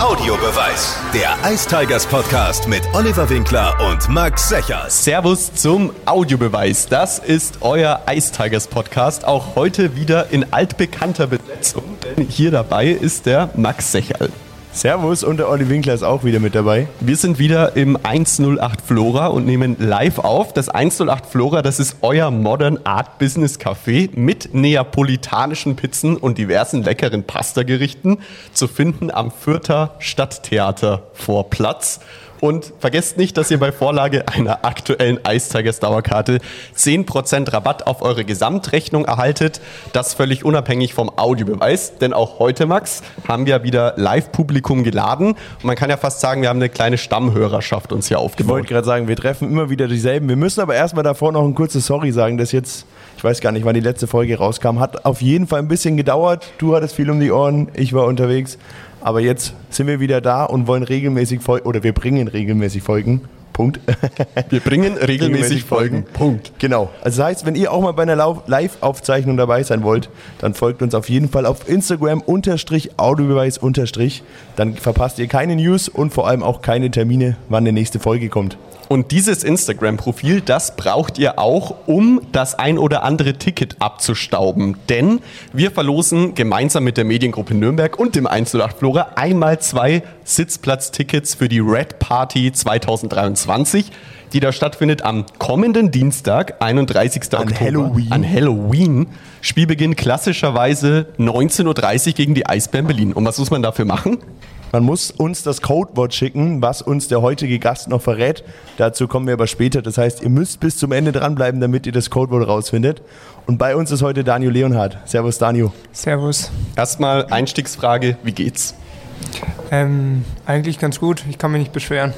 Audiobeweis. Der Ice Tigers Podcast mit Oliver Winkler und Max Secher. Servus zum Audiobeweis. Das ist euer Ice Tigers Podcast. Auch heute wieder in altbekannter Besetzung. Denn hier dabei ist der Max Secherl. Servus und der Olli Winkler ist auch wieder mit dabei. Wir sind wieder im 108 Flora und nehmen live auf. Das 108 Flora, das ist euer Modern Art Business Café mit neapolitanischen Pizzen und diversen leckeren Pastagerichten zu finden am Fürther Stadttheater Vorplatz. Und vergesst nicht, dass ihr bei Vorlage einer aktuellen Ice Tigers Dauerkarte 10% Rabatt auf eure Gesamtrechnung erhaltet. Das völlig unabhängig vom Audiobeweis. Denn auch heute, Max, haben wir wieder Live-Publikum geladen. Und man kann ja fast sagen, wir haben eine kleine Stammhörerschaft uns hier aufgebaut. Ich wollte gerade sagen, wir treffen immer wieder dieselben. Wir müssen aber erstmal davor noch ein kurzes Sorry sagen, dass jetzt, ich weiß gar nicht, wann die letzte Folge rauskam, hat auf jeden Fall ein bisschen gedauert. Du hattest viel um die Ohren, ich war unterwegs. Aber jetzt sind wir wieder da und wollen regelmäßig Folgen, oder wir bringen regelmäßig Folgen. Punkt. Wir bringen regelmäßig Folgen. Punkt. Genau. Also das heißt, wenn ihr auch mal bei einer Live-Aufzeichnung dabei sein wollt, dann folgt uns auf jeden Fall auf Instagram unterstrich Audiobeweis unterstrich. Dann verpasst ihr keine News und vor allem auch keine Termine, wann die nächste Folge kommt. Und dieses Instagram-Profil, das braucht ihr auch, um das ein oder andere Ticket abzustauben. Denn wir verlosen gemeinsam mit der Mediengruppe Nürnberg und dem 108 Flora einmal zwei Sitzplatztickets für die Red Party 2023 die da stattfindet am kommenden Dienstag, 31. An Oktober. Halloween. An Halloween. Spielbeginn klassischerweise 19.30 Uhr gegen die Eisbären Berlin. Und was muss man dafür machen? Man muss uns das Codewort schicken, was uns der heutige Gast noch verrät. Dazu kommen wir aber später. Das heißt, ihr müsst bis zum Ende dranbleiben, damit ihr das Codewort rausfindet. Und bei uns ist heute Daniel Leonhardt. Servus, Daniel. Servus. Erstmal Einstiegsfrage, wie geht's? Ähm, eigentlich ganz gut. Ich kann mich nicht beschweren.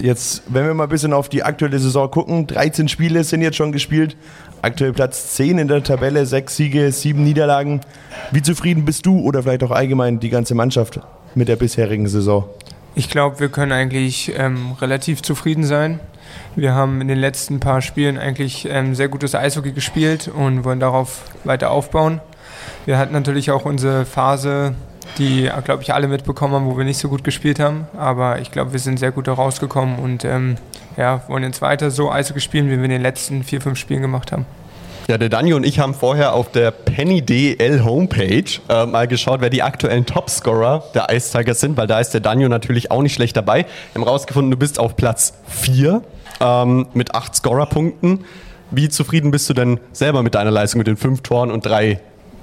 Jetzt, wenn wir mal ein bisschen auf die aktuelle Saison gucken, 13 Spiele sind jetzt schon gespielt. Aktuell Platz 10 in der Tabelle, 6 Siege, 7 Niederlagen. Wie zufrieden bist du oder vielleicht auch allgemein die ganze Mannschaft mit der bisherigen Saison? Ich glaube, wir können eigentlich ähm, relativ zufrieden sein. Wir haben in den letzten paar Spielen eigentlich ähm, sehr gutes Eishockey gespielt und wollen darauf weiter aufbauen. Wir hatten natürlich auch unsere Phase, die, glaube ich, alle mitbekommen haben, wo wir nicht so gut gespielt haben. Aber ich glaube, wir sind sehr gut da rausgekommen und ähm, ja, wollen jetzt weiter so Eishockey spielen, wie wir in den letzten vier, fünf Spielen gemacht haben. Ja, der Daniel und ich haben vorher auf der Penny DL Homepage äh, mal geschaut, wer die aktuellen Topscorer der Ice Tigers sind, weil da ist der Daniel natürlich auch nicht schlecht dabei. Wir haben rausgefunden, du bist auf Platz 4 ähm, mit 8 Scorerpunkten. Wie zufrieden bist du denn selber mit deiner Leistung mit den 5 Toren und drei,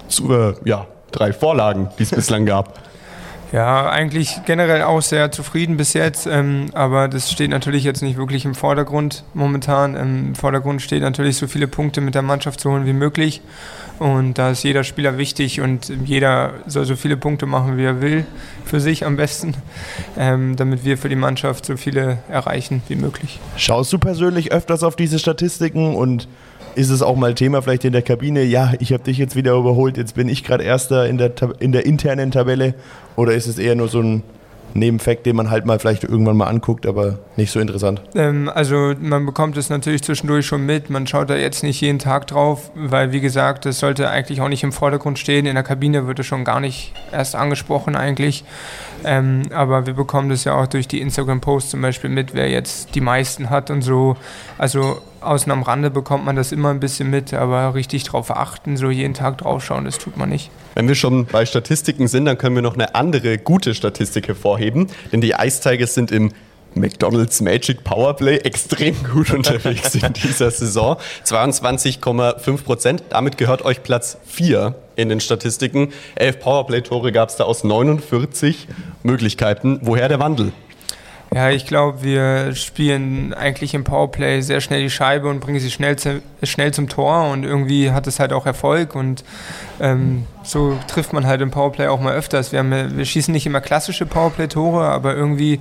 äh, ja, drei Vorlagen, die es bislang gab? Ja, eigentlich generell auch sehr zufrieden bis jetzt, ähm, aber das steht natürlich jetzt nicht wirklich im Vordergrund momentan. Im Vordergrund steht natürlich so viele Punkte mit der Mannschaft zu holen wie möglich und da ist jeder Spieler wichtig und jeder soll so viele Punkte machen, wie er will, für sich am besten, ähm, damit wir für die Mannschaft so viele erreichen wie möglich. Schaust du persönlich öfters auf diese Statistiken und ist es auch mal Thema vielleicht in der Kabine, ja, ich habe dich jetzt wieder überholt, jetzt bin ich gerade Erster in der, in der internen Tabelle? Oder ist es eher nur so ein Nebenfakt, den man halt mal vielleicht irgendwann mal anguckt, aber nicht so interessant? Ähm, also man bekommt es natürlich zwischendurch schon mit, man schaut da jetzt nicht jeden Tag drauf, weil wie gesagt, das sollte eigentlich auch nicht im Vordergrund stehen. In der Kabine wird es schon gar nicht erst angesprochen eigentlich. Ähm, aber wir bekommen das ja auch durch die Instagram-Posts zum Beispiel mit, wer jetzt die meisten hat und so. Also außen am Rande bekommt man das immer ein bisschen mit, aber richtig drauf achten, so jeden Tag draufschauen, das tut man nicht. Wenn wir schon bei Statistiken sind, dann können wir noch eine andere gute Statistik hervorheben, denn die Ice sind im McDonald's Magic Powerplay extrem gut unterwegs in dieser Saison. 22,5 Prozent. Damit gehört euch Platz 4 in den Statistiken. Elf Powerplay-Tore gab es da aus 49 Möglichkeiten. Woher der Wandel? Ja, ich glaube, wir spielen eigentlich im Powerplay sehr schnell die Scheibe und bringen sie schnell, zu, schnell zum Tor und irgendwie hat es halt auch Erfolg und ähm, so trifft man halt im Powerplay auch mal öfters. Wir, haben, wir schießen nicht immer klassische Powerplay-Tore, aber irgendwie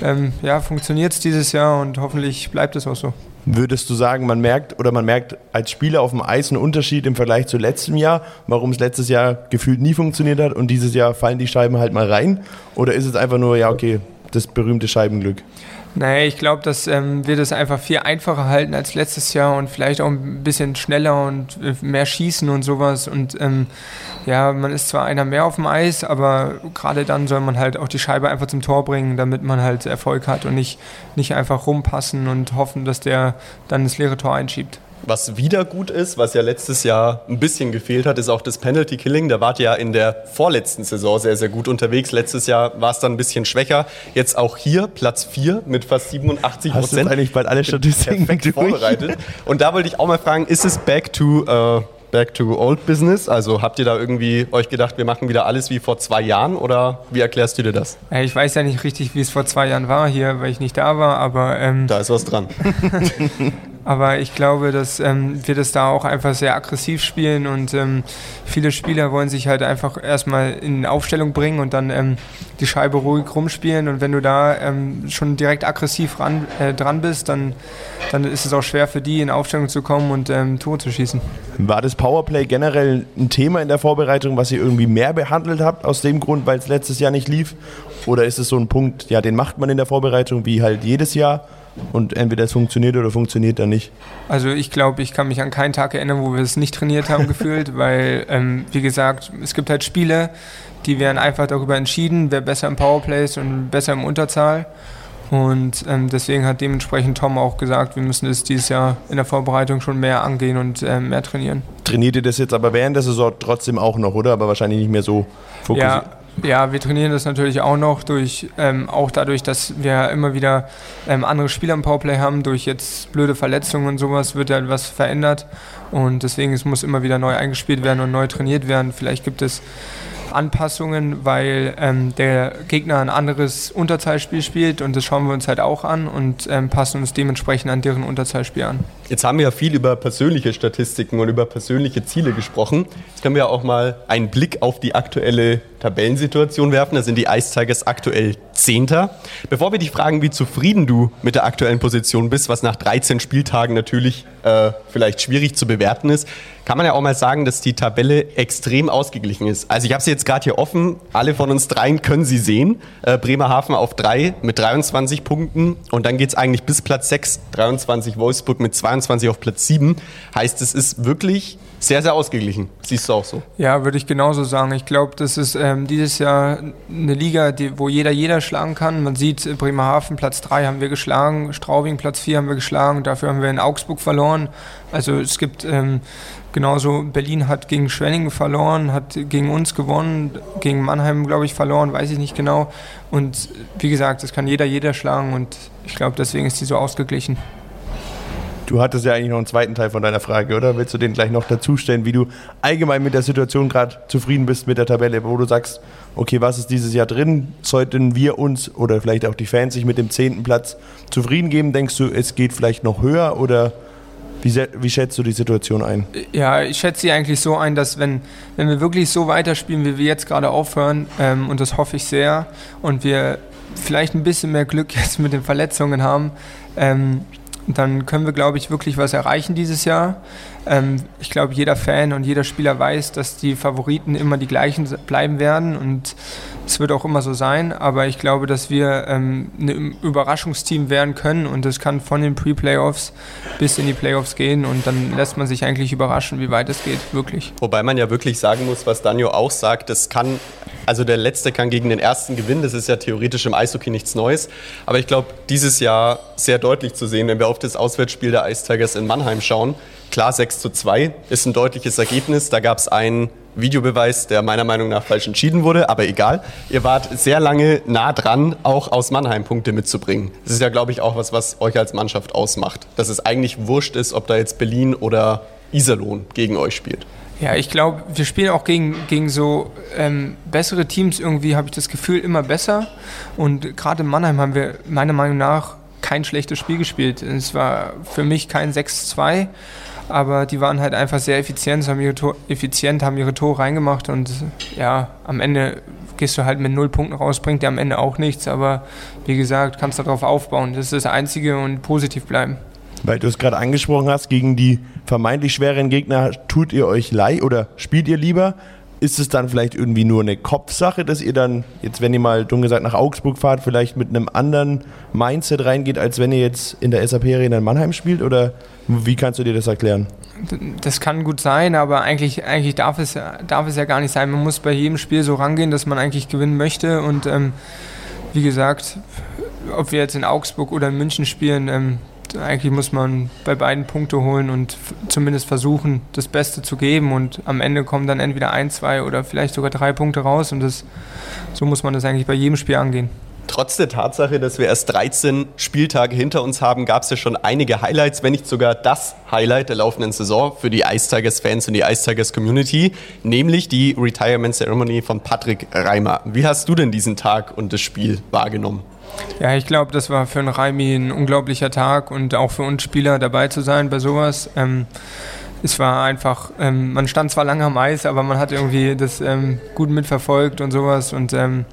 ähm, ja, funktioniert es dieses Jahr und hoffentlich bleibt es auch so. Würdest du sagen, man merkt oder man merkt als Spieler auf dem Eis einen Unterschied im Vergleich zu letztem Jahr, warum es letztes Jahr gefühlt nie funktioniert hat und dieses Jahr fallen die Scheiben halt mal rein? Oder ist es einfach nur, ja, okay, das berühmte Scheibenglück? Naja, ich glaube, dass ähm, wir das einfach viel einfacher halten als letztes Jahr und vielleicht auch ein bisschen schneller und äh, mehr schießen und sowas. Und ähm, ja, man ist zwar einer mehr auf dem Eis, aber gerade dann soll man halt auch die Scheibe einfach zum Tor bringen, damit man halt Erfolg hat und nicht, nicht einfach rumpassen und hoffen, dass der dann das leere Tor einschiebt. Was wieder gut ist, was ja letztes Jahr ein bisschen gefehlt hat, ist auch das Penalty Killing. Da wart ihr ja in der vorletzten Saison sehr, sehr gut unterwegs. Letztes Jahr war es dann ein bisschen schwächer. Jetzt auch hier Platz 4 mit fast 87 Hast du eigentlich bald alle Statistiken perfekt vorbereitet. Und da wollte ich auch mal fragen, ist es back to uh, back to old business? Also habt ihr da irgendwie euch gedacht, wir machen wieder alles wie vor zwei Jahren oder wie erklärst du dir das? Ich weiß ja nicht richtig, wie es vor zwei Jahren war hier, weil ich nicht da war, aber ähm, da ist was dran. Aber ich glaube, dass ähm, wir das da auch einfach sehr aggressiv spielen und ähm, viele Spieler wollen sich halt einfach erstmal in Aufstellung bringen und dann ähm, die Scheibe ruhig rumspielen. Und wenn du da ähm, schon direkt aggressiv ran, äh, dran bist, dann, dann ist es auch schwer für die in Aufstellung zu kommen und ähm, Tor zu schießen. War das Powerplay generell ein Thema in der Vorbereitung, was ihr irgendwie mehr behandelt habt, aus dem Grund, weil es letztes Jahr nicht lief? Oder ist es so ein Punkt, ja, den macht man in der Vorbereitung wie halt jedes Jahr? Und entweder es funktioniert oder funktioniert dann nicht. Also ich glaube, ich kann mich an keinen Tag erinnern, wo wir es nicht trainiert haben gefühlt, weil, ähm, wie gesagt, es gibt halt Spiele, die werden einfach darüber entschieden, wer besser im Powerplay ist und besser im Unterzahl. Und ähm, deswegen hat dementsprechend Tom auch gesagt, wir müssen es dieses Jahr in der Vorbereitung schon mehr angehen und äh, mehr trainieren. Trainiert ihr das jetzt aber während der Saison trotzdem auch noch, oder? Aber wahrscheinlich nicht mehr so fokussiert. Ja, ja, wir trainieren das natürlich auch noch, durch, ähm, auch dadurch, dass wir immer wieder ähm, andere Spieler im Powerplay haben. Durch jetzt blöde Verletzungen und sowas wird halt was verändert. Und deswegen es muss immer wieder neu eingespielt werden und neu trainiert werden. Vielleicht gibt es Anpassungen, weil ähm, der Gegner ein anderes Unterzahlspiel spielt und das schauen wir uns halt auch an und ähm, passen uns dementsprechend an deren Unterzahlspiel an. Jetzt haben wir ja viel über persönliche Statistiken und über persönliche Ziele gesprochen. Jetzt können wir auch mal einen Blick auf die aktuelle Tabellensituation werfen. Da sind die Ice Tigers aktuell Zehnter. Bevor wir dich fragen, wie zufrieden du mit der aktuellen Position bist, was nach 13 Spieltagen natürlich äh, vielleicht schwierig zu bewerten ist, kann man ja auch mal sagen, dass die Tabelle extrem ausgeglichen ist. Also ich habe sie jetzt gerade hier offen. Alle von uns dreien können sie sehen. Äh, Bremerhaven auf drei mit 23 Punkten und dann geht es eigentlich bis Platz 6, 23 Wolfsburg mit 22 auf Platz 7. Heißt, es ist wirklich sehr, sehr ausgeglichen. Siehst du auch so? Ja, würde ich genauso sagen. Ich glaube, das ist ähm, dieses Jahr eine Liga, die, wo jeder jeder schlagen kann. Man sieht, äh, Bremerhaven Platz 3 haben wir geschlagen, Straubing Platz 4 haben wir geschlagen, dafür haben wir in Augsburg verloren. Also es gibt ähm, genauso, Berlin hat gegen Schwenningen verloren, hat gegen uns gewonnen, gegen Mannheim, glaube ich, verloren, weiß ich nicht genau. Und wie gesagt, das kann jeder jeder schlagen und ich glaube, deswegen ist die so ausgeglichen. Du hattest ja eigentlich noch einen zweiten Teil von deiner Frage, oder? Willst du den gleich noch dazustellen, wie du allgemein mit der Situation gerade zufrieden bist mit der Tabelle, wo du sagst, okay, was ist dieses Jahr drin? Sollten wir uns oder vielleicht auch die Fans sich mit dem zehnten Platz zufrieden geben? Denkst du, es geht vielleicht noch höher oder wie, wie, schätzt du die Situation ein? Ja, ich schätze sie eigentlich so ein, dass wenn, wenn wir wirklich so weiterspielen, wie wir jetzt gerade aufhören, ähm, und das hoffe ich sehr, und wir vielleicht ein bisschen mehr Glück jetzt mit den Verletzungen haben, ähm, dann können wir, glaube ich, wirklich was erreichen dieses Jahr. Ähm, ich glaube, jeder Fan und jeder Spieler weiß, dass die Favoriten immer die gleichen bleiben werden und es wird auch immer so sein. Aber ich glaube, dass wir ähm, ein Überraschungsteam werden können und das kann von den Pre-Playoffs bis in die Playoffs gehen und dann lässt man sich eigentlich überraschen, wie weit es geht, wirklich. Wobei man ja wirklich sagen muss, was Danjo auch sagt, das kann also der Letzte kann gegen den Ersten gewinnen. Das ist ja theoretisch im Eishockey nichts Neues. Aber ich glaube, dieses Jahr sehr deutlich zu sehen, wenn wir auf das Auswärtsspiel der Ice in Mannheim schauen. Klar, 6 zu 2 ist ein deutliches Ergebnis. Da gab es einen Videobeweis, der meiner Meinung nach falsch entschieden wurde, aber egal. Ihr wart sehr lange nah dran, auch aus Mannheim Punkte mitzubringen. Das ist ja, glaube ich, auch was, was euch als Mannschaft ausmacht. Dass es eigentlich wurscht ist, ob da jetzt Berlin oder Iserlohn gegen euch spielt. Ja, ich glaube, wir spielen auch gegen, gegen so ähm, bessere Teams irgendwie, habe ich das Gefühl, immer besser. Und gerade in Mannheim haben wir meiner Meinung nach kein schlechtes Spiel gespielt. Es war für mich kein 6-2, aber die waren halt einfach sehr effizient, haben ihre, Tor, effizient, haben ihre Tore reingemacht und ja, am Ende gehst du halt mit null Punkten raus, bringt dir am Ende auch nichts, aber wie gesagt, kannst darauf aufbauen. Das ist das Einzige und positiv bleiben. Weil du es gerade angesprochen hast, gegen die vermeintlich schweren Gegner tut ihr euch leid oder spielt ihr lieber? Ist es dann vielleicht irgendwie nur eine Kopfsache, dass ihr dann, jetzt wenn ihr mal dumm gesagt nach Augsburg fahrt, vielleicht mit einem anderen Mindset reingeht, als wenn ihr jetzt in der SAP Arena in Mannheim spielt? Oder wie kannst du dir das erklären? Das kann gut sein, aber eigentlich, eigentlich darf, es, darf es ja gar nicht sein. Man muss bei jedem Spiel so rangehen, dass man eigentlich gewinnen möchte. Und ähm, wie gesagt, ob wir jetzt in Augsburg oder in München spielen, ähm, eigentlich muss man bei beiden Punkte holen und zumindest versuchen, das Beste zu geben. Und am Ende kommen dann entweder ein, zwei oder vielleicht sogar drei Punkte raus. Und das, so muss man das eigentlich bei jedem Spiel angehen. Trotz der Tatsache, dass wir erst 13 Spieltage hinter uns haben, gab es ja schon einige Highlights, wenn nicht sogar das Highlight der laufenden Saison für die Ice Tigers-Fans und die Ice Tigers-Community, nämlich die Retirement Ceremony von Patrick Reimer. Wie hast du denn diesen Tag und das Spiel wahrgenommen? Ja, ich glaube, das war für einen Raimi ein unglaublicher Tag und auch für uns Spieler dabei zu sein bei sowas. Ähm, es war einfach, ähm, man stand zwar lange am Eis, aber man hat irgendwie das ähm, gut mitverfolgt und sowas und ähm,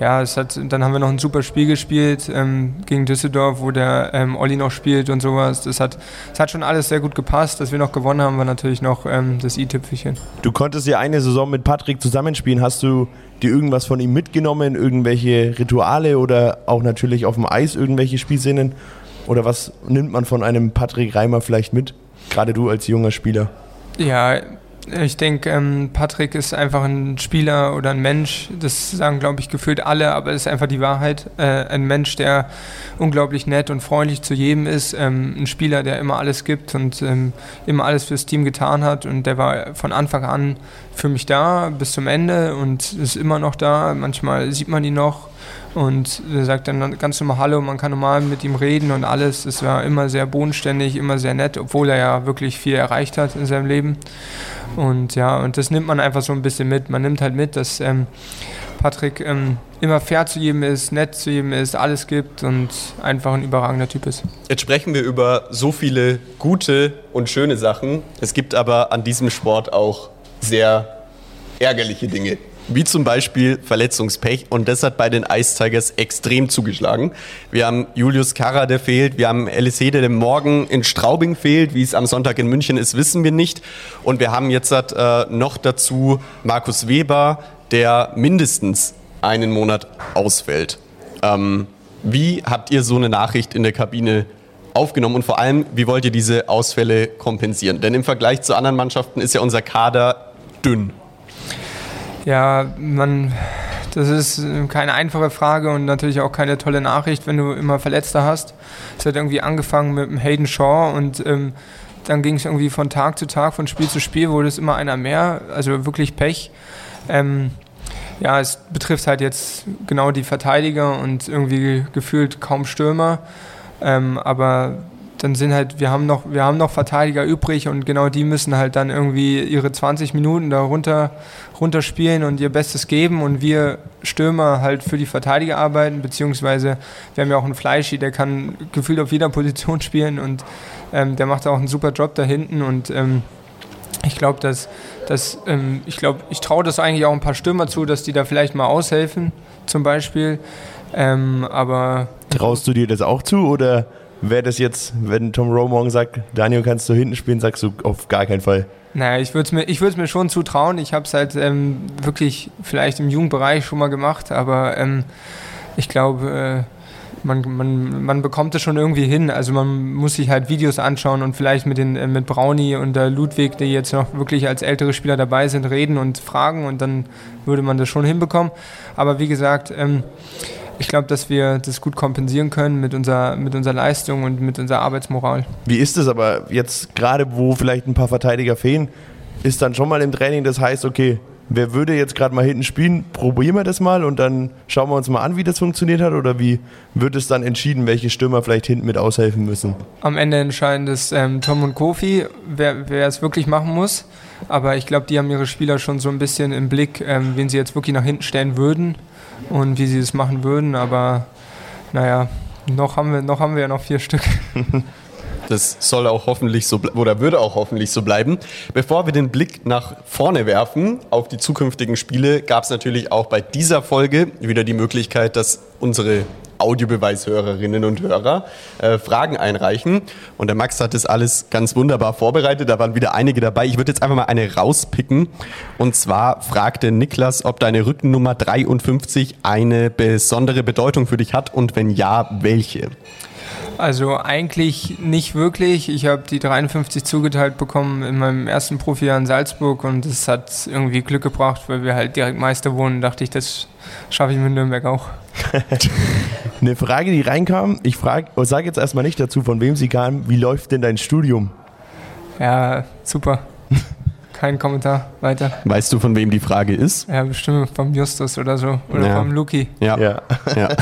ja, es hat, dann haben wir noch ein super Spiel gespielt ähm, gegen Düsseldorf, wo der ähm, Olli noch spielt und sowas. Das hat, das hat schon alles sehr gut gepasst. Dass wir noch gewonnen haben, war natürlich noch ähm, das i-Tüpfelchen. Du konntest ja eine Saison mit Patrick zusammenspielen. Hast du dir irgendwas von ihm mitgenommen? Irgendwelche Rituale oder auch natürlich auf dem Eis irgendwelche Spielszenen? Oder was nimmt man von einem Patrick Reimer vielleicht mit? Gerade du als junger Spieler. Ja, ich denke, ähm, Patrick ist einfach ein Spieler oder ein Mensch, das sagen, glaube ich, gefühlt alle, aber es ist einfach die Wahrheit. Äh, ein Mensch, der unglaublich nett und freundlich zu jedem ist, ähm, ein Spieler, der immer alles gibt und ähm, immer alles fürs Team getan hat und der war von Anfang an für mich da bis zum Ende und ist immer noch da. Manchmal sieht man ihn noch und er sagt dann ganz normal Hallo, man kann normal mit ihm reden und alles. Es war immer sehr bodenständig, immer sehr nett, obwohl er ja wirklich viel erreicht hat in seinem Leben. Und ja, und das nimmt man einfach so ein bisschen mit. Man nimmt halt mit, dass ähm, Patrick ähm, immer fair zu jedem ist, nett zu jedem ist, alles gibt und einfach ein überragender Typ ist. Jetzt sprechen wir über so viele gute und schöne Sachen. Es gibt aber an diesem Sport auch sehr ärgerliche Dinge wie zum Beispiel Verletzungspech. Und das hat bei den Ice Tigers extrem zugeschlagen. Wir haben Julius Karra, der fehlt. Wir haben LSC, der morgen in Straubing fehlt. Wie es am Sonntag in München ist, wissen wir nicht. Und wir haben jetzt äh, noch dazu Markus Weber, der mindestens einen Monat ausfällt. Ähm, wie habt ihr so eine Nachricht in der Kabine aufgenommen und vor allem, wie wollt ihr diese Ausfälle kompensieren? Denn im Vergleich zu anderen Mannschaften ist ja unser Kader dünn. Ja, man, das ist keine einfache Frage und natürlich auch keine tolle Nachricht, wenn du immer Verletzte hast. Es hat irgendwie angefangen mit dem Hayden Shaw und ähm, dann ging es irgendwie von Tag zu Tag, von Spiel zu Spiel, wurde es immer einer mehr, also wirklich Pech. Ähm, ja, es betrifft halt jetzt genau die Verteidiger und irgendwie gefühlt kaum Stürmer. Ähm, aber dann sind halt, wir haben noch, wir haben noch Verteidiger übrig und genau die müssen halt dann irgendwie ihre 20 Minuten da runter, runterspielen und ihr Bestes geben und wir Stürmer halt für die Verteidiger arbeiten, beziehungsweise wir haben ja auch einen Fleischi, der kann gefühlt auf jeder Position spielen und ähm, der macht auch einen super Job da hinten und ähm, ich glaube, dass, dass ähm, ich glaube, ich traue das eigentlich auch ein paar Stürmer zu, dass die da vielleicht mal aushelfen, zum Beispiel. Ähm, aber traust du dir das auch zu oder? Wäre das jetzt, wenn Tom Rowe morgen sagt, Daniel, kannst du hinten spielen, sagst du auf gar keinen Fall. Naja, ich würde es mir, mir schon zutrauen. Ich habe es halt ähm, wirklich vielleicht im Jugendbereich schon mal gemacht, aber ähm, ich glaube, äh, man, man, man bekommt es schon irgendwie hin. Also man muss sich halt Videos anschauen und vielleicht mit, den, äh, mit Brownie und der Ludwig, die jetzt noch wirklich als ältere Spieler dabei sind, reden und fragen und dann würde man das schon hinbekommen. Aber wie gesagt, ähm, ich glaube, dass wir das gut kompensieren können mit unserer, mit unserer Leistung und mit unserer Arbeitsmoral. Wie ist es aber jetzt gerade, wo vielleicht ein paar Verteidiger fehlen, ist dann schon mal im Training, das heißt, okay, wer würde jetzt gerade mal hinten spielen, probieren wir das mal und dann schauen wir uns mal an, wie das funktioniert hat oder wie wird es dann entschieden, welche Stürmer vielleicht hinten mit aushelfen müssen? Am Ende entscheiden das ähm, Tom und Kofi, wer, wer es wirklich machen muss. Aber ich glaube, die haben ihre Spieler schon so ein bisschen im Blick, ähm, wen sie jetzt wirklich nach hinten stellen würden und wie sie das machen würden. Aber naja, noch haben wir, noch haben wir ja noch vier Stück. Das soll auch hoffentlich so oder würde auch hoffentlich so bleiben. Bevor wir den Blick nach vorne werfen auf die zukünftigen Spiele, gab es natürlich auch bei dieser Folge wieder die Möglichkeit, dass unsere Audiobeweishörerinnen und Hörer äh, Fragen einreichen. Und der Max hat das alles ganz wunderbar vorbereitet. Da waren wieder einige dabei. Ich würde jetzt einfach mal eine rauspicken. Und zwar fragte Niklas, ob deine Rückennummer 53 eine besondere Bedeutung für dich hat und wenn ja, welche? Also eigentlich nicht wirklich. Ich habe die 53 zugeteilt bekommen in meinem ersten Profijahr in Salzburg und es hat irgendwie Glück gebracht, weil wir halt direkt Meister wurden. Dachte ich, das schaffe ich mit Nürnberg auch. Eine Frage, die reinkam, ich frage, sage jetzt erstmal nicht dazu, von wem sie kam. Wie läuft denn dein Studium? Ja, super. Kein Kommentar. Weiter. Weißt du, von wem die Frage ist? Ja, bestimmt vom Justus oder so. Oder Ja. vom Luki. Ja. Ja. ja.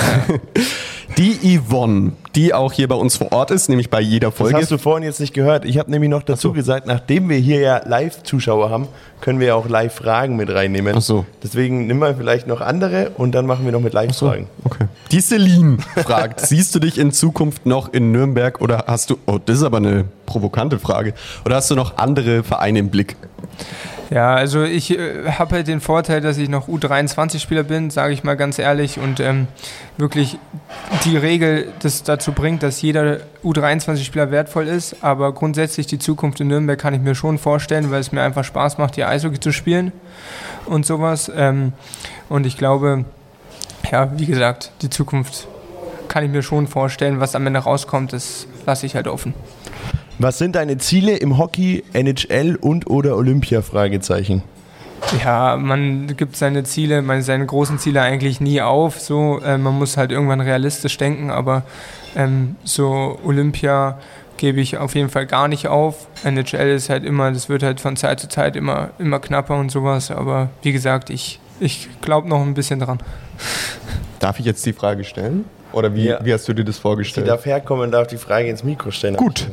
Die Yvonne, die auch hier bei uns vor Ort ist, nämlich bei jeder Das Folge. hast du vorhin jetzt nicht gehört. Ich habe nämlich noch dazu gesagt, nachdem wir hier ja Live-Zuschauer haben, können wir ja auch Live-Fragen mit reinnehmen. Ach so. Deswegen nimm mal vielleicht noch andere und dann machen wir noch mit Live-Fragen. Okay. Die Celine fragt, siehst du dich in Zukunft noch in Nürnberg oder hast du, oh, das ist aber eine provokante Frage, oder hast du noch andere Vereine im Blick? Ja, also ich äh, habe halt den Vorteil, dass ich noch U23-Spieler bin, sage ich mal ganz ehrlich, und ähm, wirklich die Regel das dazu bringt, dass jeder U23-Spieler wertvoll ist, aber grundsätzlich die Zukunft in Nürnberg kann ich mir schon vorstellen, weil es mir einfach Spaß macht, hier Eishockey zu spielen und sowas. Ähm, und ich glaube, ja, wie gesagt, die Zukunft kann ich mir schon vorstellen. Was am Ende rauskommt, das lasse ich halt offen. Was sind deine Ziele im Hockey, NHL und oder Olympia? Fragezeichen. Ja, man gibt seine Ziele, man, seine großen Ziele eigentlich nie auf. So, äh, man muss halt irgendwann realistisch denken, aber ähm, so Olympia gebe ich auf jeden Fall gar nicht auf. NHL ist halt immer, das wird halt von Zeit zu Zeit immer, immer knapper und sowas. Aber wie gesagt, ich, ich glaube noch ein bisschen dran. Darf ich jetzt die Frage stellen? Oder wie, Ja. wie hast du dir das Sie vorgestellt? darf herkommen und darf die Frage ins Mikro stellen. Gut.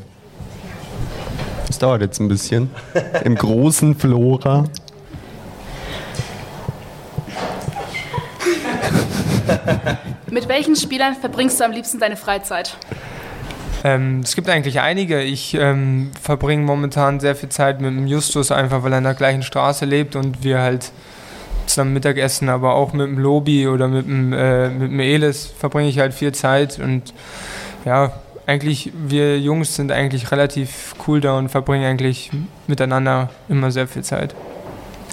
Das dauert jetzt ein bisschen. Im großen Flora. Mit welchen Spielern verbringst du am liebsten deine Freizeit? Ähm, es gibt eigentlich einige. Ich ähm, verbringe momentan sehr viel Zeit mit dem Justus, einfach weil er in der gleichen Straße lebt und wir halt zusammen Mittagessen, aber auch mit dem Lobi oder mit dem, äh, mit dem Elis verbringe ich halt viel Zeit und ja, eigentlich, wir Jungs sind eigentlich relativ cool da und verbringen eigentlich miteinander immer sehr viel Zeit.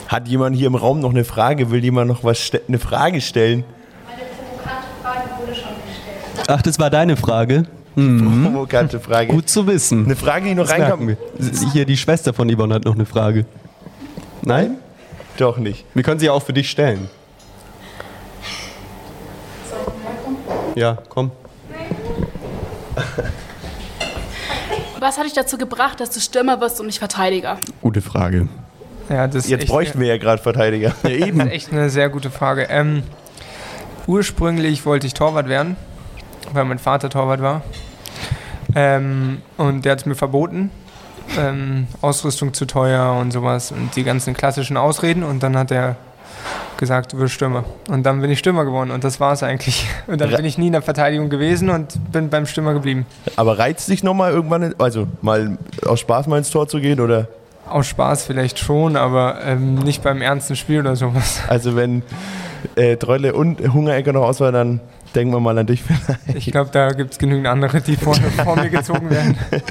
Hat jemand hier im Raum noch eine Frage? Will jemand noch was eine Frage stellen? Ach, das war deine Frage? Provokante Frage. Gut zu wissen. Eine Frage, die noch reinkam. wir. Hier, die Schwester von Yvonne hat noch eine Frage. Nein? Doch nicht. Wir können sie ja auch für dich stellen. Ja, komm. Was hat dich dazu gebracht, dass du Stürmer wirst und nicht Verteidiger? Gute Frage. Ja, das Jetzt echt- bräuchten wir ja gerade Verteidiger. Ja, eben. Das ist echt eine sehr gute Frage. Ähm, ursprünglich wollte ich Torwart werden, weil mein Vater Torwart war. Ähm, und der hat es mir verboten. Ähm, Ausrüstung zu teuer und sowas und die ganzen klassischen Ausreden. Und dann hat er gesagt, du wirst Stürmer. Und dann bin ich Stürmer geworden und das war es eigentlich. Und dann bin ich nie in der Verteidigung gewesen und bin beim Stürmer geblieben. Aber reizt dich nochmal irgendwann, also mal aus Spaß mal ins Tor zu gehen? Oder Aus Spaß vielleicht schon, aber ähm, nicht beim ernsten Spiel oder sowas. also wenn äh, Treule und Hungerecker noch ausfallen, dann denken wir mal an dich. Ich glaube, da gibt es genügend andere, die vor, vor mir gezogen werden.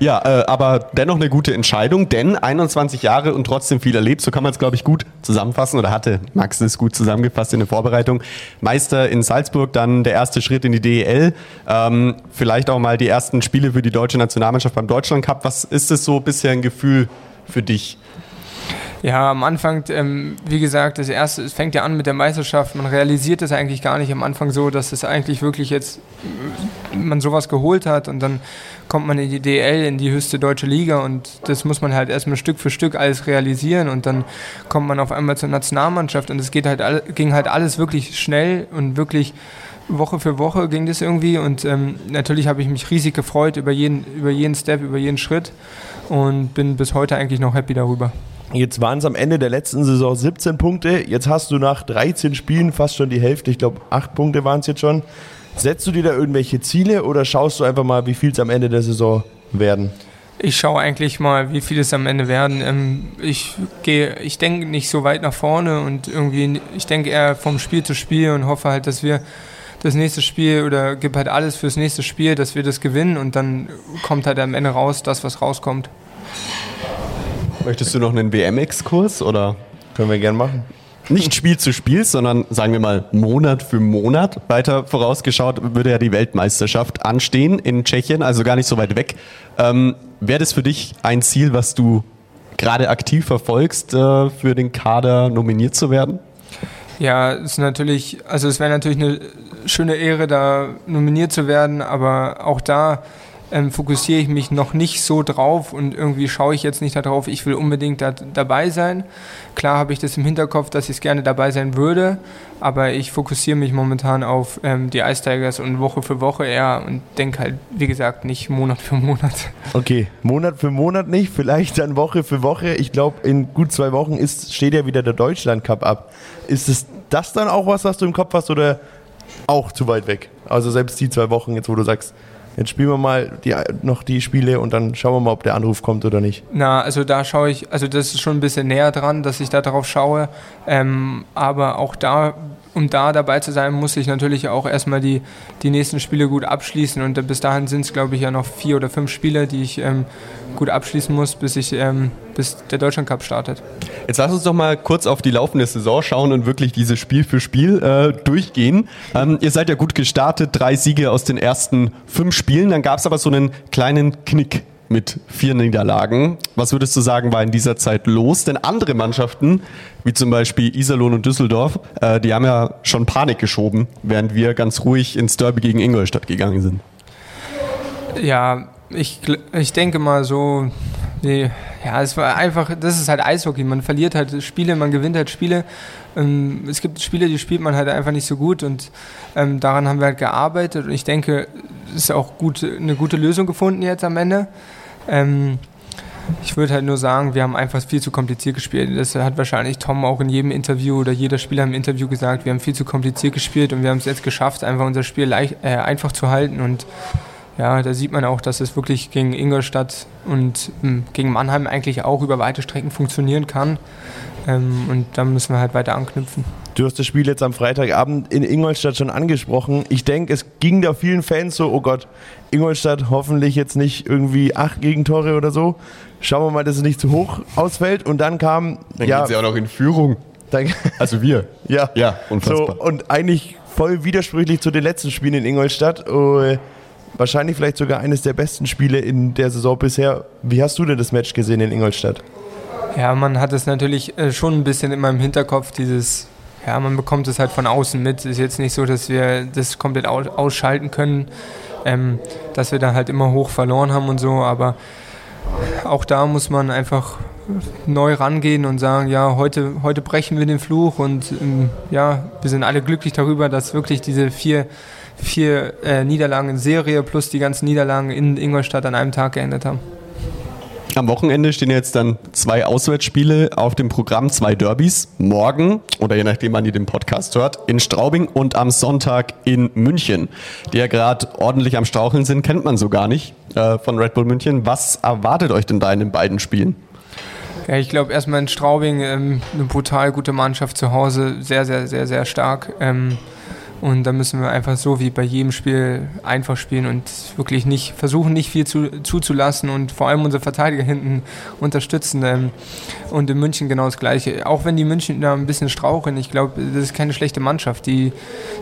Ja, äh, aber dennoch eine gute Entscheidung, denn 21 Jahre und trotzdem viel erlebt, so kann man es, glaube ich, gut zusammenfassen oder hatte Max es gut zusammengefasst in der Vorbereitung. Meister in Salzburg, dann der erste Schritt in die DEL, ähm, vielleicht auch mal die ersten Spiele für die deutsche Nationalmannschaft beim Deutschland Cup. Was ist es so bisher ein Gefühl für dich? Ja, am Anfang, ähm, wie gesagt, das erste, es fängt ja an mit der Meisterschaft. Man realisiert es eigentlich gar nicht am Anfang so, dass es eigentlich wirklich jetzt äh, man sowas geholt hat und dann kommt man in die DL, in die höchste deutsche Liga und das muss man halt erstmal Stück für Stück alles realisieren und dann kommt man auf einmal zur Nationalmannschaft und es geht halt ging halt alles wirklich schnell und wirklich Woche für Woche ging das irgendwie und ähm, natürlich habe ich mich riesig gefreut über jeden, über jeden Step, über jeden Schritt und bin bis heute eigentlich noch happy darüber. Jetzt waren es am Ende der letzten Saison 17 Punkte. Jetzt hast du nach 13 Spielen fast schon die Hälfte. Ich glaube, 8 Punkte waren es jetzt schon. Setzt du dir da irgendwelche Ziele oder schaust du einfach mal, wie viel es am Ende der Saison werden? Ich schaue eigentlich mal, wie viel es am Ende werden. Ähm, ich gehe, ich denke nicht so weit nach vorne und irgendwie, ich denke eher vom Spiel zu Spiel und hoffe halt, dass wir das nächste Spiel oder gebe halt alles fürs nächste Spiel, dass wir das gewinnen und dann kommt halt am Ende raus, das, was rauskommt. Möchtest du noch einen WM-Exkurs oder? Können wir gern machen. Nicht Spiel zu Spiel, sondern sagen wir mal Monat für Monat. Weiter vorausgeschaut würde ja die Weltmeisterschaft anstehen in Tschechien, also gar nicht so weit weg. Ähm, Wäre das für dich ein Ziel, was du gerade aktiv verfolgst, äh, für den Kader nominiert zu werden? Ja, es ist natürlich, also es wäre natürlich eine schöne Ehre, da nominiert zu werden, aber auch da ähm, fokussiere ich mich noch nicht so drauf und irgendwie schaue ich jetzt nicht darauf, ich will unbedingt da, dabei sein. Klar habe ich das im Hinterkopf, dass ich gerne dabei sein würde, aber ich fokussiere mich momentan auf ähm, die Ice Tigers und Woche für Woche eher und denke halt, wie gesagt, nicht Monat für Monat. Okay, Monat für Monat nicht, vielleicht dann Woche für Woche. Ich glaube, in gut zwei Wochen ist, steht ja wieder der Deutschland Cup ab. Ist es das dann auch was, was du im Kopf hast oder auch zu weit weg? Also selbst die zwei Wochen jetzt, wo du sagst, jetzt spielen wir mal die, noch die Spiele und dann schauen wir mal, ob der Anruf kommt oder nicht. Na, also da schaue ich, also das ist schon ein bisschen näher dran, dass ich da darauf schaue. Ähm, aber auch da, um da dabei zu sein, muss ich natürlich auch erstmal die, die nächsten Spiele gut abschließen. Und bis dahin sind es, glaube ich, ja noch vier oder fünf Spiele, die ich ähm, gut abschließen muss, bis, ich, ähm, bis der Deutschland Cup startet. Jetzt lass uns doch mal kurz auf die laufende Saison schauen und wirklich dieses Spiel für Spiel äh, durchgehen. Ähm, ihr seid ja gut gestartet, drei Siege aus den ersten fünf Spielen. Dann gab es aber so einen kleinen Knick mit vier Niederlagen. Was würdest du sagen, war in dieser Zeit los? Denn andere Mannschaften, wie zum Beispiel Iserlohn und Düsseldorf, äh, die haben ja schon Panik geschoben, während wir ganz ruhig ins Derby gegen Ingolstadt gegangen sind. Ja, ich, ich denke mal so, nee, ja, es war einfach, das ist halt Eishockey. Man verliert halt Spiele, man gewinnt halt Spiele. Ähm, es gibt Spiele, die spielt man halt einfach nicht so gut und ähm, daran haben wir halt gearbeitet und ich denke, es ist auch gut, eine gute Lösung gefunden jetzt am Ende. Ähm, ich würde halt nur sagen, wir haben einfach viel zu kompliziert gespielt. Das hat wahrscheinlich Tom auch in jedem Interview oder jeder Spieler im Interview gesagt. Wir haben viel zu kompliziert gespielt und wir haben es jetzt geschafft, einfach unser Spiel leicht, äh, einfach zu halten und ja, da sieht man auch, dass es wirklich gegen Ingolstadt und ähm, gegen Mannheim eigentlich auch über weite Strecken funktionieren kann. Ähm, und da müssen wir halt weiter anknüpfen. Du hast das Spiel jetzt am Freitagabend in Ingolstadt schon angesprochen. Ich denke, es ging da vielen Fans so, oh Gott, Ingolstadt hoffentlich jetzt nicht irgendwie acht Gegentore oder so. Schauen wir mal, dass es nicht zu hoch ausfällt. Und dann kam... Dann ja, gehen sie auch noch in Führung. Dann, Also wir. ja, Ja, unfassbar. So, und eigentlich voll widersprüchlich zu den letzten Spielen in Ingolstadt. Oh, wahrscheinlich vielleicht sogar eines der besten Spiele in der Saison bisher. Wie hast du denn das Match gesehen in Ingolstadt? Ja, man hat es natürlich äh, schon ein bisschen in meinem Hinterkopf, dieses, ja, man bekommt es halt von außen mit. Es ist jetzt nicht so, dass wir das komplett aus ausschalten können, ähm, dass wir da halt immer hoch verloren haben und so, aber auch da muss man einfach neu rangehen und sagen, ja, heute, heute brechen wir den Fluch und ähm, ja, wir sind alle glücklich darüber, dass wirklich diese vier, vier äh, Niederlagen in Serie plus die ganzen Niederlagen in Ingolstadt an einem Tag geendet haben. Am Wochenende stehen jetzt dann zwei Auswärtsspiele auf dem Programm, zwei Derbys. Morgen, oder je nachdem, wann ihr den Podcast hört, in Straubing und am Sonntag in München. Die ja gerade ordentlich am Straucheln sind, kennt man so gar nicht äh, von Red Bull München. Was erwartet euch denn da in den beiden Spielen? Ja, ich glaube erstmal in Straubing ähm, eine brutal gute Mannschaft zu Hause, sehr, sehr, sehr, sehr stark. Ähm, und da müssen wir einfach so wie bei jedem Spiel einfach spielen und wirklich nicht versuchen, nicht viel zu, zuzulassen und vor allem unsere Verteidiger hinten unterstützen. Ähm, und in München genau das Gleiche. Auch wenn die München da ein bisschen straucheln, ich glaube, das ist keine schlechte Mannschaft. Die,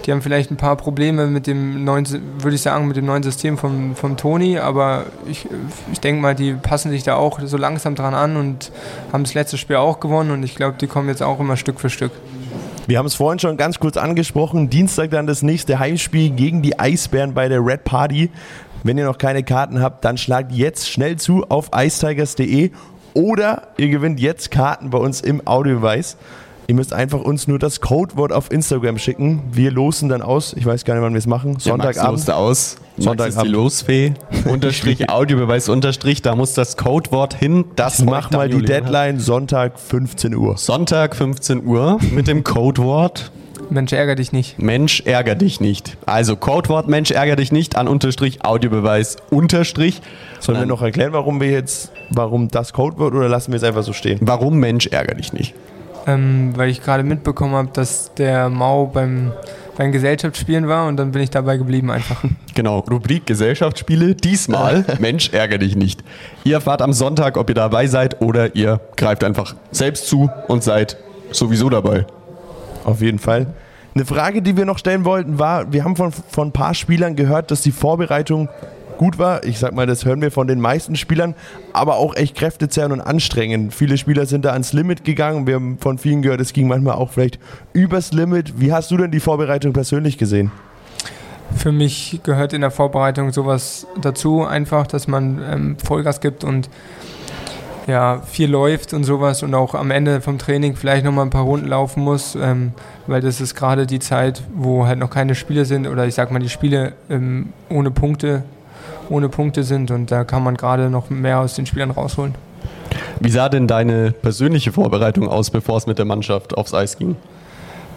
die haben vielleicht ein paar Probleme mit dem neuen, würde ich sagen, mit dem neuen System vom, vom Toni, aber ich, ich denke mal, die passen sich da auch so langsam dran an und haben das letzte Spiel auch gewonnen und ich glaube, die kommen jetzt auch immer Stück für Stück. Wir haben es vorhin schon ganz kurz angesprochen. Dienstag dann das nächste Heimspiel gegen die Eisbären bei der Red Party. Wenn ihr noch keine Karten habt, dann schlagt jetzt schnell zu auf icetigers.de oder ihr gewinnt jetzt Karten bei uns im Audiobeweis. Ihr müsst einfach uns nur das Codewort auf Instagram schicken. Wir losen dann aus. Ich weiß gar nicht, wann wir es machen. Der Max Sonntagabend. aus. Max ist die Sonntagabend. Losfee. Unterstrich Audiobeweis Unterstrich. Da muss das Codewort hin. Das Mach euch mal die Deadline Sonntag 15 Uhr. Sonntag 15 Uhr mit dem Codewort Mensch, ärger dich nicht. Mensch ärger dich nicht. Also Codewort Mensch ärger dich nicht an Unterstrich Audiobeweis Unterstrich. Sollen wir noch erklären, warum wir jetzt, warum das Codewort oder lassen wir es einfach so stehen? Warum Mensch ärger dich nicht? Ähm, weil ich gerade mitbekommen habe, dass der Mau beim, bei den Gesellschaftsspielen war und dann bin ich dabei geblieben einfach. Genau, Rubrik Gesellschaftsspiele. Diesmal, Mensch, ärgere dich nicht. Ihr erfahrt am Sonntag, ob ihr dabei seid oder ihr greift einfach selbst zu und seid sowieso dabei. Auf jeden Fall. Eine Frage, die wir noch stellen wollten, war, wir haben von, von ein paar Spielern gehört, dass die Vorbereitung gut war. Ich sag mal, das hören wir von den meisten Spielern, aber auch echt kräftezehrend und anstrengend. Viele Spieler sind da ans Limit gegangen. Wir haben von vielen gehört, es ging manchmal auch vielleicht übers Limit. Wie hast du denn die Vorbereitung persönlich gesehen? Für mich gehört in der Vorbereitung sowas dazu, einfach, dass man ähm, Vollgas gibt und ja, viel läuft und sowas und auch am Ende vom Training vielleicht nochmal ein paar Runden laufen muss, ähm, weil das ist gerade die Zeit, wo halt noch keine Spiele sind oder ich sag mal die Spiele ähm, ohne Punkte ohne Punkte sind und da kann man gerade noch mehr aus den Spielern rausholen. Wie sah denn deine persönliche Vorbereitung aus, bevor es mit der Mannschaft aufs Eis ging?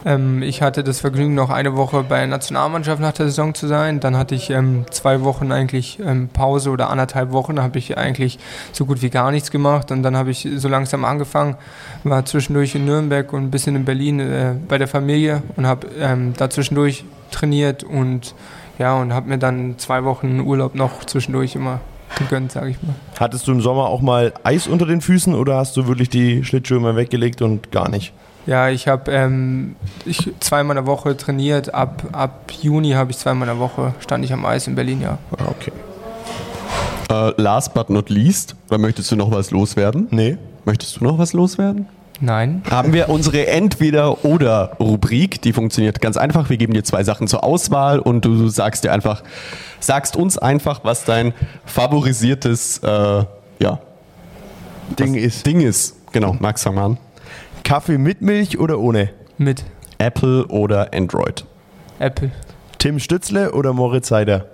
Ähm, ich hatte das Vergnügen, noch eine Woche bei der Nationalmannschaft nach der Saison zu sein. Dann hatte ich ähm, zwei Wochen eigentlich ähm, Pause oder anderthalb Wochen. Da habe ich eigentlich so gut wie gar nichts gemacht. Und dann habe ich so langsam angefangen, war zwischendurch in Nürnberg und ein bisschen in Berlin äh, bei der Familie und habe ähm, da zwischendurch trainiert und ja, und habe mir dann zwei Wochen Urlaub noch zwischendurch immer gegönnt, sage ich mal. Hattest du im Sommer auch mal Eis unter den Füßen oder hast du wirklich die Schlittschuhe mal weggelegt und gar nicht? Ja, ich habe ähm, ich, zweimal in der Woche trainiert. Ab, ab Juni habe ich zweimal in der Woche, stand ich am Eis in Berlin, ja. Ah, okay. Äh, last but not least, oder möchtest du noch was loswerden? Nee. Möchtest du noch was loswerden? Nein. haben wir unsere Entweder-Oder-Rubrik. Die funktioniert ganz einfach. Wir geben dir zwei Sachen zur Auswahl und du sagst dir einfach, sagst uns einfach, was dein favorisiertes äh, ja, Ding ist. Ding ist. Genau, Max, fang mal an. Kaffee mit Milch oder ohne? Mit Apple oder Android? Apple. Tim Stützle oder Moritz Seider?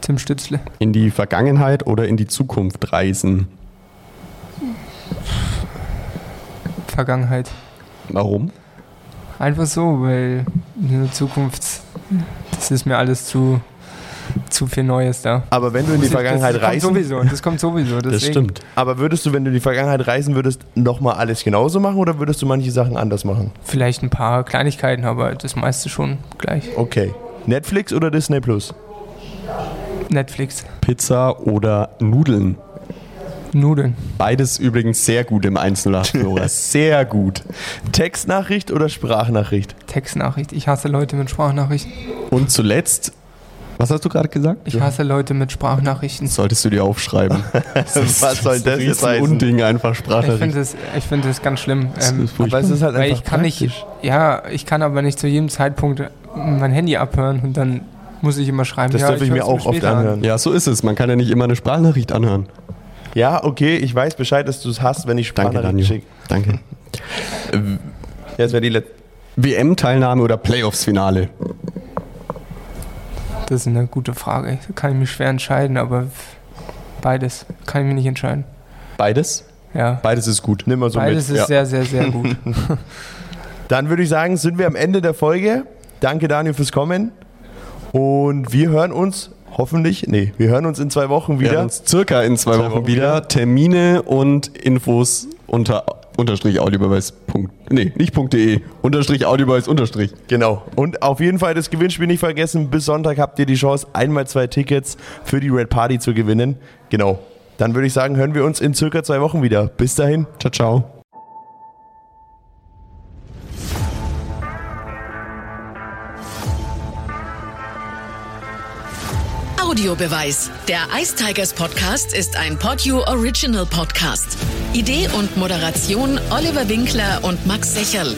Tim Stützle. In die Vergangenheit oder in die Zukunft reisen? Vergangenheit. Warum? Einfach so, weil in der Zukunft, das ist mir alles zu, zu viel Neues da. Aber wenn du in die Vergangenheit das reisen, Kommt sowieso, das kommt sowieso. Deswegen. Das stimmt. aber würdest du, wenn du in die Vergangenheit reisen würdest, nochmal alles genauso machen oder würdest du manche Sachen anders machen? Vielleicht ein paar Kleinigkeiten, aber das meiste schon gleich. Okay. Netflix oder Disney Plus? Netflix, Pizza oder Nudeln? Nudeln, Beides übrigens sehr gut im 108 Flora. Sehr gut. Textnachricht oder Sprachnachricht? Textnachricht. Ich hasse Leute mit Sprachnachrichten. Und zuletzt, was hast du gerade gesagt? Ich hasse Leute mit Sprachnachrichten. Solltest du dir aufschreiben. Was soll das jetzt heißen? Unding einfach Ich Sprachnachricht. finde das, ich find das ganz schlimm. Ähm, Aber es ist halt einfach ich kann praktisch. nicht, ja, ich kann aber nicht zu jedem Zeitpunkt mein Handy abhören und dann muss ich immer schreiben. Das ja, darf ich mir hör's auch oft später an. anhören. Ja, so ist es. Man kann ja nicht immer eine Sprachnachricht anhören. Ja, okay, ich weiß Bescheid, dass du es hast, wenn ich Danke, Sprachnachrichten Daniel. schicke. Danke. Das wäre die letzte. WM-Teilnahme oder Playoffs-Finale? Das ist eine gute Frage. Da kann ich mich schwer entscheiden, aber beides kann ich mich nicht entscheiden. Beides? Ja. Beides ist gut. Nimm mal so Beides mit. ist ja. sehr, sehr, sehr gut. Dann würde ich sagen, sind wir am Ende der Folge. Danke, Daniel, fürs Kommen. Und wir hören uns hoffentlich, nee, wir hören uns in zwei Wochen Wir wieder. hören uns circa in zwei, Wochen, Wochen wieder. Termine und Infos unter unterstrich audiobeweis. Punkt- Nee, nicht .de. Unterstrich audiobeweis unterstrich. Genau. Und auf jeden Fall das Gewinnspiel nicht vergessen. Bis Sonntag habt ihr die Chance, einmal zwei Tickets für die Red Party zu gewinnen. Genau. Dann würde ich sagen, hören wir uns in circa zwei Wochen wieder. Bis dahin. Ciao, ciao. Audiobeweis. Der Ice Tigers Podcast ist ein Podyou Original Podcast. Idee und Moderation Oliver Winkler und Max Secherl.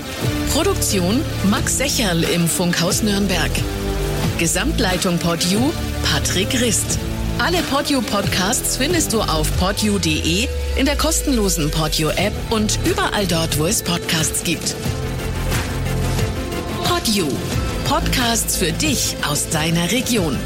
Produktion Max Secherl im Funkhaus Nürnberg. Gesamtleitung Podyou Patrick Rist. Alle Podyou Podcasts findest du auf podyou.de, in der kostenlosen Podyou App und überall dort, wo es Podcasts gibt. Podyou. Podcasts für dich aus deiner Region.